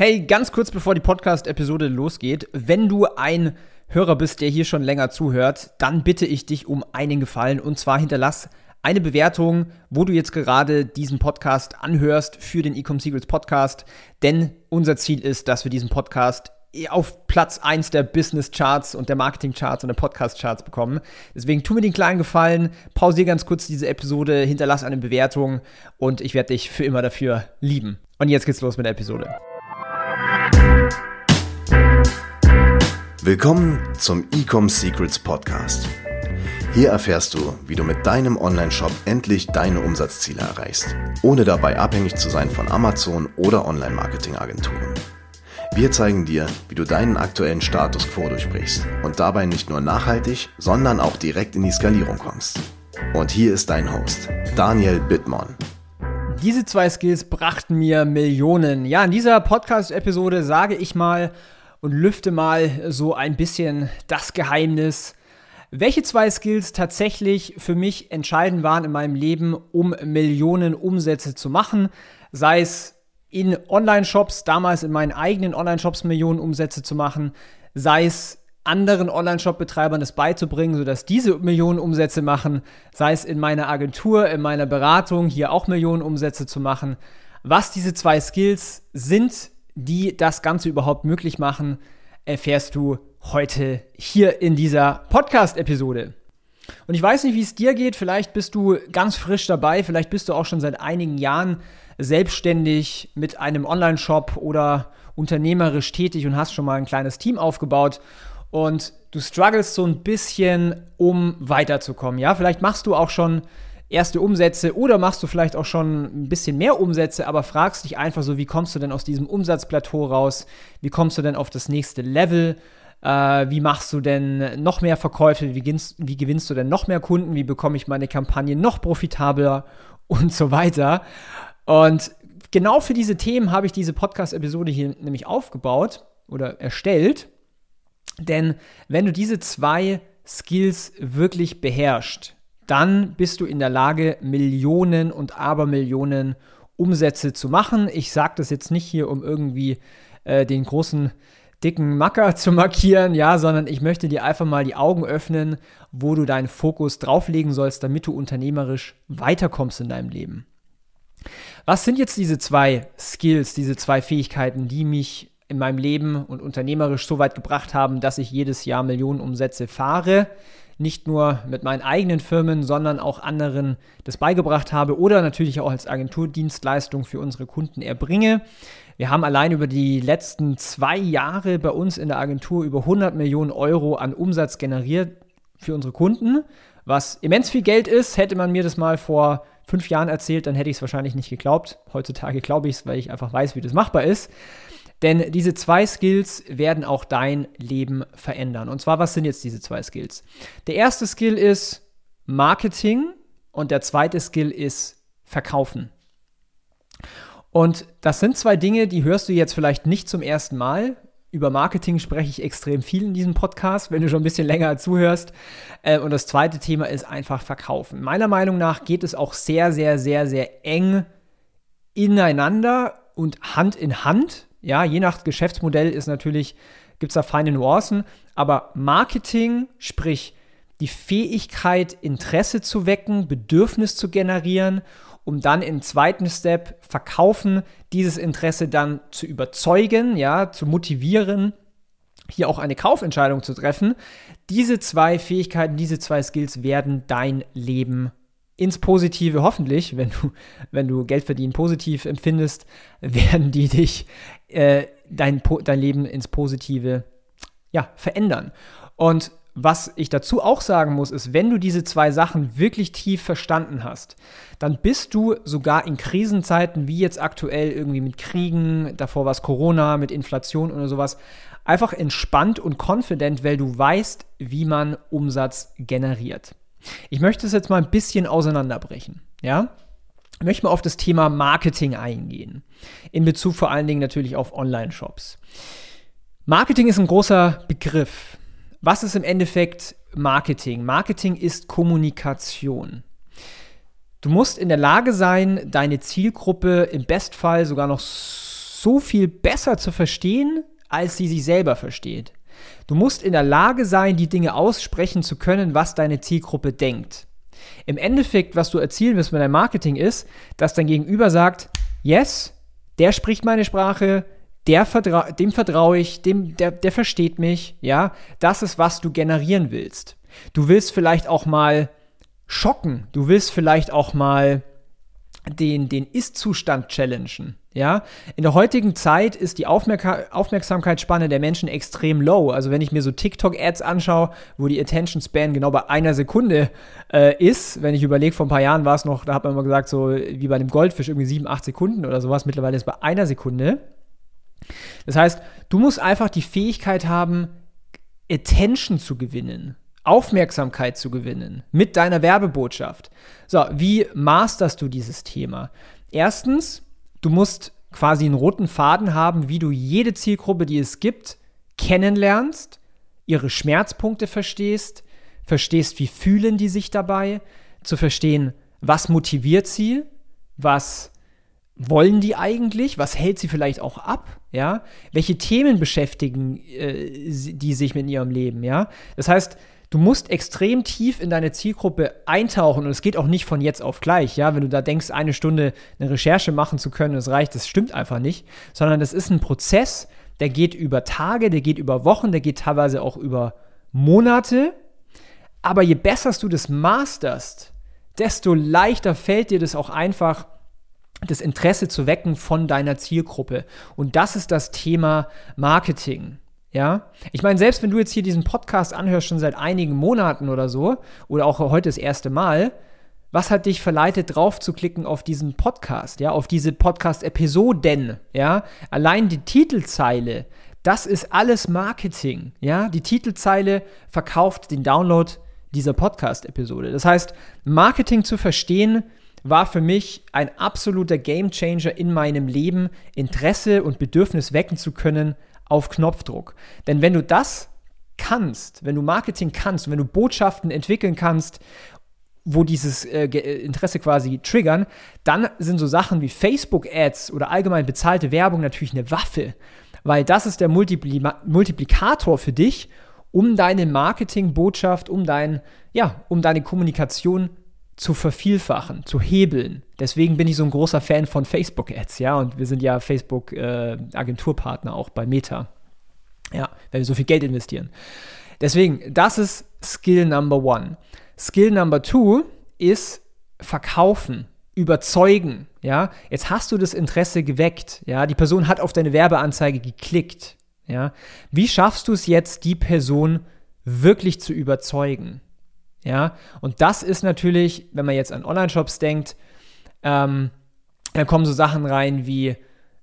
Hey, ganz kurz bevor die Podcast-Episode losgeht, wenn du ein Hörer bist, der hier schon länger zuhört, dann bitte ich dich um einen Gefallen und zwar hinterlass eine Bewertung, wo du jetzt gerade diesen Podcast anhörst für den Ecom Secrets Podcast, denn unser Ziel ist, dass wir diesen Podcast auf Platz 1 der Business Charts und der Marketing Charts und der Podcast Charts bekommen. Deswegen tu mir den kleinen Gefallen, pausier ganz kurz diese Episode, hinterlass eine Bewertung und ich werde dich für immer dafür lieben. Und jetzt geht's los mit der Episode. Willkommen zum Ecom Secrets Podcast. Hier erfährst du, wie du mit deinem Online-Shop endlich deine Umsatzziele erreichst, ohne dabei abhängig zu sein von Amazon oder Online-Marketing-Agenturen. Wir zeigen dir, wie du deinen aktuellen Status quo durchbrichst und dabei nicht nur nachhaltig, sondern auch direkt in die Skalierung kommst. Und hier ist dein Host, Daniel Bittmann. Diese zwei Skills brachten mir Millionen. Ja, in dieser Podcast-Episode sage ich mal, und lüfte mal so ein bisschen das Geheimnis, welche zwei Skills tatsächlich für mich entscheidend waren in meinem Leben, um Millionen Umsätze zu machen, sei es in Online-Shops, damals in meinen eigenen Online-Shops Millionen Umsätze zu machen, sei es anderen Online-Shop-Betreibern das beizubringen, sodass diese Millionen Umsätze machen, sei es in meiner Agentur, in meiner Beratung, hier auch Millionen Umsätze zu machen. Was diese zwei Skills sind, die das Ganze überhaupt möglich machen, erfährst du heute hier in dieser Podcast-Episode. Und ich weiß nicht, wie es dir geht. Vielleicht bist du ganz frisch dabei. Vielleicht bist du auch schon seit einigen Jahren selbstständig mit einem Online-Shop oder unternehmerisch tätig und hast schon mal ein kleines Team aufgebaut. Und du struggles so ein bisschen, um weiterzukommen. Ja, vielleicht machst du auch schon erste Umsätze oder machst du vielleicht auch schon ein bisschen mehr Umsätze, aber fragst dich einfach so, wie kommst du denn aus diesem Umsatzplateau raus? Wie kommst du denn auf das nächste Level? Äh, wie machst du denn noch mehr Verkäufe? Wie gewinnst, wie gewinnst du denn noch mehr Kunden? Wie bekomme ich meine Kampagne noch profitabler? Und so weiter. Und genau für diese Themen habe ich diese Podcast-Episode hier nämlich aufgebaut oder erstellt. Denn wenn du diese zwei Skills wirklich beherrschst, dann bist du in der Lage, Millionen und Abermillionen Umsätze zu machen. Ich sage das jetzt nicht hier, um irgendwie äh, den großen dicken Macker zu markieren, ja, sondern ich möchte dir einfach mal die Augen öffnen, wo du deinen Fokus drauflegen sollst, damit du unternehmerisch weiterkommst in deinem Leben. Was sind jetzt diese zwei Skills, diese zwei Fähigkeiten, die mich in meinem Leben und unternehmerisch so weit gebracht haben, dass ich jedes Jahr Millionen Umsätze fahre? Nicht nur mit meinen eigenen Firmen, sondern auch anderen das beigebracht habe oder natürlich auch als Agenturdienstleistung für unsere Kunden erbringe. Wir haben allein über die letzten zwei Jahre bei uns in der Agentur über 100 Millionen Euro an Umsatz generiert für unsere Kunden, was immens viel Geld ist. Hätte man mir das mal vor fünf Jahren erzählt, dann hätte ich es wahrscheinlich nicht geglaubt. Heutzutage glaube ich es, weil ich einfach weiß, wie das machbar ist. Denn diese zwei Skills werden auch dein Leben verändern. Und zwar, was sind jetzt diese zwei Skills? Der erste Skill ist Marketing und der zweite Skill ist Verkaufen. Und das sind zwei Dinge, die hörst du jetzt vielleicht nicht zum ersten Mal. Über Marketing spreche ich extrem viel in diesem Podcast, wenn du schon ein bisschen länger zuhörst. Äh, und das zweite Thema ist einfach Verkaufen. Meiner Meinung nach geht es auch sehr, sehr, sehr, sehr eng ineinander und Hand in Hand. Ja, je nach Geschäftsmodell ist natürlich, gibt es da feine Nuancen, aber Marketing, sprich die Fähigkeit, Interesse zu wecken, Bedürfnis zu generieren, um dann im zweiten Step verkaufen, dieses Interesse dann zu überzeugen, ja, zu motivieren, hier auch eine Kaufentscheidung zu treffen. Diese zwei Fähigkeiten, diese zwei Skills werden dein Leben ins Positive, hoffentlich, wenn du, wenn du Geld verdienen positiv empfindest, werden die dich äh, dein, dein Leben ins Positive ja, verändern. Und was ich dazu auch sagen muss, ist, wenn du diese zwei Sachen wirklich tief verstanden hast, dann bist du sogar in Krisenzeiten wie jetzt aktuell irgendwie mit Kriegen, davor war es Corona, mit Inflation oder sowas, einfach entspannt und confident, weil du weißt, wie man Umsatz generiert. Ich möchte es jetzt mal ein bisschen auseinanderbrechen, ja? Ich möchte mal auf das Thema Marketing eingehen. In Bezug vor allen Dingen natürlich auf Online-Shops. Marketing ist ein großer Begriff. Was ist im Endeffekt Marketing? Marketing ist Kommunikation. Du musst in der Lage sein, deine Zielgruppe im Bestfall sogar noch so viel besser zu verstehen, als sie sich selber versteht. Du musst in der Lage sein, die Dinge aussprechen zu können, was deine Zielgruppe denkt. Im Endeffekt, was du erzielen willst mit deinem Marketing ist, dass dein Gegenüber sagt, yes, der spricht meine Sprache, vertra dem vertraue ich, dem, der, der versteht mich, ja. Das ist, was du generieren willst. Du willst vielleicht auch mal schocken. Du willst vielleicht auch mal den, den Ist-Zustand challengen. Ja, in der heutigen Zeit ist die Aufmerk Aufmerksamkeitsspanne der Menschen extrem low. Also wenn ich mir so TikTok-Ads anschaue, wo die Attention Span genau bei einer Sekunde äh, ist, wenn ich überlege, vor ein paar Jahren war es noch, da hat man immer gesagt, so wie bei einem Goldfisch, irgendwie sieben, acht Sekunden oder sowas. Mittlerweile ist es bei einer Sekunde. Das heißt, du musst einfach die Fähigkeit haben, Attention zu gewinnen. Aufmerksamkeit zu gewinnen mit deiner Werbebotschaft. So, wie masterst du dieses Thema? Erstens, du musst quasi einen roten Faden haben, wie du jede Zielgruppe, die es gibt, kennenlernst, ihre Schmerzpunkte verstehst, verstehst, wie fühlen die sich dabei, zu verstehen, was motiviert sie, was wollen die eigentlich, was hält sie vielleicht auch ab, ja, welche Themen beschäftigen äh, die sich mit ihrem Leben, ja. Das heißt, Du musst extrem tief in deine Zielgruppe eintauchen und es geht auch nicht von jetzt auf gleich, ja, wenn du da denkst, eine Stunde eine Recherche machen zu können, das reicht, das stimmt einfach nicht, sondern das ist ein Prozess, der geht über Tage, der geht über Wochen, der geht teilweise auch über Monate, aber je besser du das masterst, desto leichter fällt dir das auch einfach, das Interesse zu wecken von deiner Zielgruppe. Und das ist das Thema Marketing. Ja, ich meine, selbst wenn du jetzt hier diesen Podcast anhörst, schon seit einigen Monaten oder so, oder auch heute das erste Mal, was hat dich verleitet, drauf zu klicken auf diesen Podcast, ja, auf diese Podcast-Episoden, ja? Allein die Titelzeile, das ist alles Marketing, ja? Die Titelzeile verkauft den Download dieser Podcast-Episode. Das heißt, Marketing zu verstehen, war für mich ein absoluter Gamechanger in meinem Leben, Interesse und Bedürfnis wecken zu können auf Knopfdruck. Denn wenn du das kannst, wenn du Marketing kannst, wenn du Botschaften entwickeln kannst, wo dieses äh, äh, Interesse quasi triggern, dann sind so Sachen wie Facebook-Ads oder allgemein bezahlte Werbung natürlich eine Waffe, weil das ist der Multipli Multiplikator für dich, um deine Marketingbotschaft, um dein, ja, um deine Kommunikation zu vervielfachen, zu hebeln. Deswegen bin ich so ein großer Fan von Facebook-Ads, ja, und wir sind ja Facebook-Agenturpartner äh, auch bei Meta. Ja, weil wir so viel Geld investieren. Deswegen, das ist Skill Number One. Skill Number Two ist Verkaufen, überzeugen, ja. Jetzt hast du das Interesse geweckt, ja. Die Person hat auf deine Werbeanzeige geklickt, ja. Wie schaffst du es jetzt, die Person wirklich zu überzeugen? Ja, und das ist natürlich, wenn man jetzt an Online-Shops denkt, ähm, dann kommen so Sachen rein wie,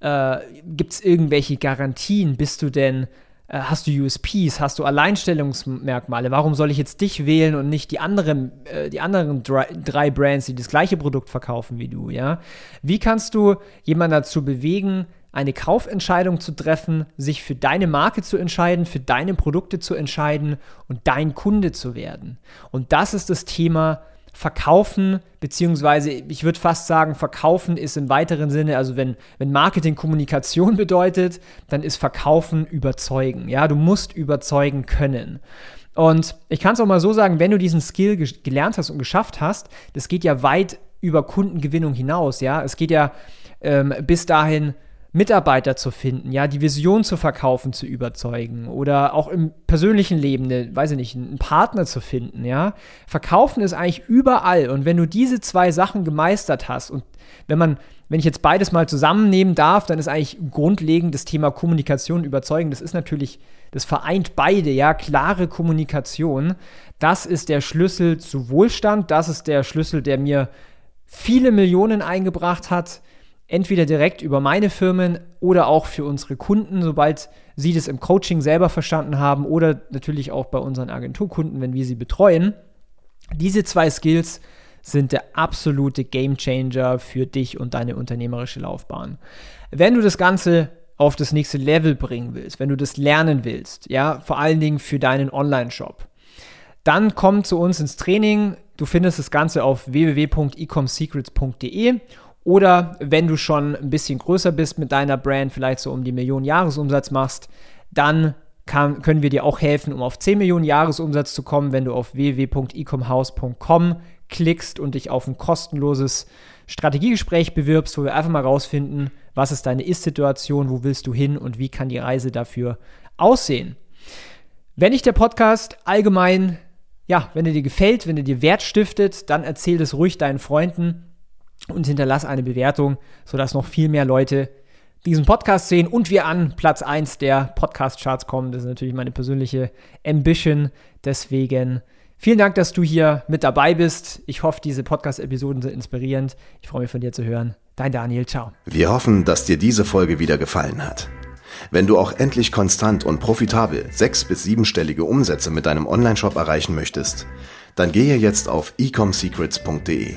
äh, gibt es irgendwelche Garantien? Bist du denn, äh, hast du USPs, hast du Alleinstellungsmerkmale? Warum soll ich jetzt dich wählen und nicht die anderen, äh, die anderen drei, drei Brands, die das gleiche Produkt verkaufen wie du? Ja, wie kannst du jemanden dazu bewegen, eine Kaufentscheidung zu treffen, sich für deine Marke zu entscheiden, für deine Produkte zu entscheiden und dein Kunde zu werden. Und das ist das Thema Verkaufen, beziehungsweise ich würde fast sagen, Verkaufen ist im weiteren Sinne, also wenn, wenn Marketing Kommunikation bedeutet, dann ist Verkaufen überzeugen. Ja, du musst überzeugen können. Und ich kann es auch mal so sagen, wenn du diesen Skill ge gelernt hast und geschafft hast, das geht ja weit über Kundengewinnung hinaus. Ja, es geht ja ähm, bis dahin, Mitarbeiter zu finden, ja, die Vision zu verkaufen, zu überzeugen oder auch im persönlichen Leben, ne, weiß ich nicht, einen Partner zu finden, ja. Verkaufen ist eigentlich überall und wenn du diese zwei Sachen gemeistert hast und wenn man, wenn ich jetzt beides mal zusammennehmen darf, dann ist eigentlich grundlegend das Thema Kommunikation überzeugen. Das ist natürlich, das vereint beide, ja, klare Kommunikation. Das ist der Schlüssel zu Wohlstand, das ist der Schlüssel, der mir viele Millionen eingebracht hat entweder direkt über meine Firmen oder auch für unsere Kunden, sobald sie das im Coaching selber verstanden haben oder natürlich auch bei unseren Agenturkunden, wenn wir sie betreuen. Diese zwei Skills sind der absolute Gamechanger für dich und deine unternehmerische Laufbahn. Wenn du das Ganze auf das nächste Level bringen willst, wenn du das lernen willst, ja, vor allen Dingen für deinen Online-Shop, dann komm zu uns ins Training. Du findest das Ganze auf www.ecomsecrets.de Oder wenn du schon ein bisschen größer bist mit deiner Brand, vielleicht so um die Millionen Jahresumsatz machst, dann kann, können wir dir auch helfen, um auf 10 Millionen Jahresumsatz zu kommen, wenn du auf www.ecomhouse.com klickst und dich auf ein kostenloses Strategiegespräch bewirbst, wo wir einfach mal rausfinden, was ist deine Ist-Situation, wo willst du hin und wie kann die Reise dafür aussehen. Wenn dich der Podcast allgemein, ja, wenn er dir gefällt, wenn er dir Wert stiftet, dann erzähl das ruhig deinen Freunden und hinterlass eine Bewertung, sodass noch viel mehr Leute diesen Podcast sehen und wir an Platz 1 der Podcast-Charts kommen. Das ist natürlich meine persönliche Ambition. Deswegen vielen Dank, dass du hier mit dabei bist. Ich hoffe, diese Podcast-Episoden sind inspirierend. Ich freue mich von dir zu hören. Dein Daniel, ciao. Wir hoffen, dass dir diese Folge wieder gefallen hat. Wenn du auch endlich konstant und profitabel sechs- bis siebenstellige Umsätze mit deinem Onlineshop erreichen möchtest, dann gehe jetzt auf ecomsecrets.de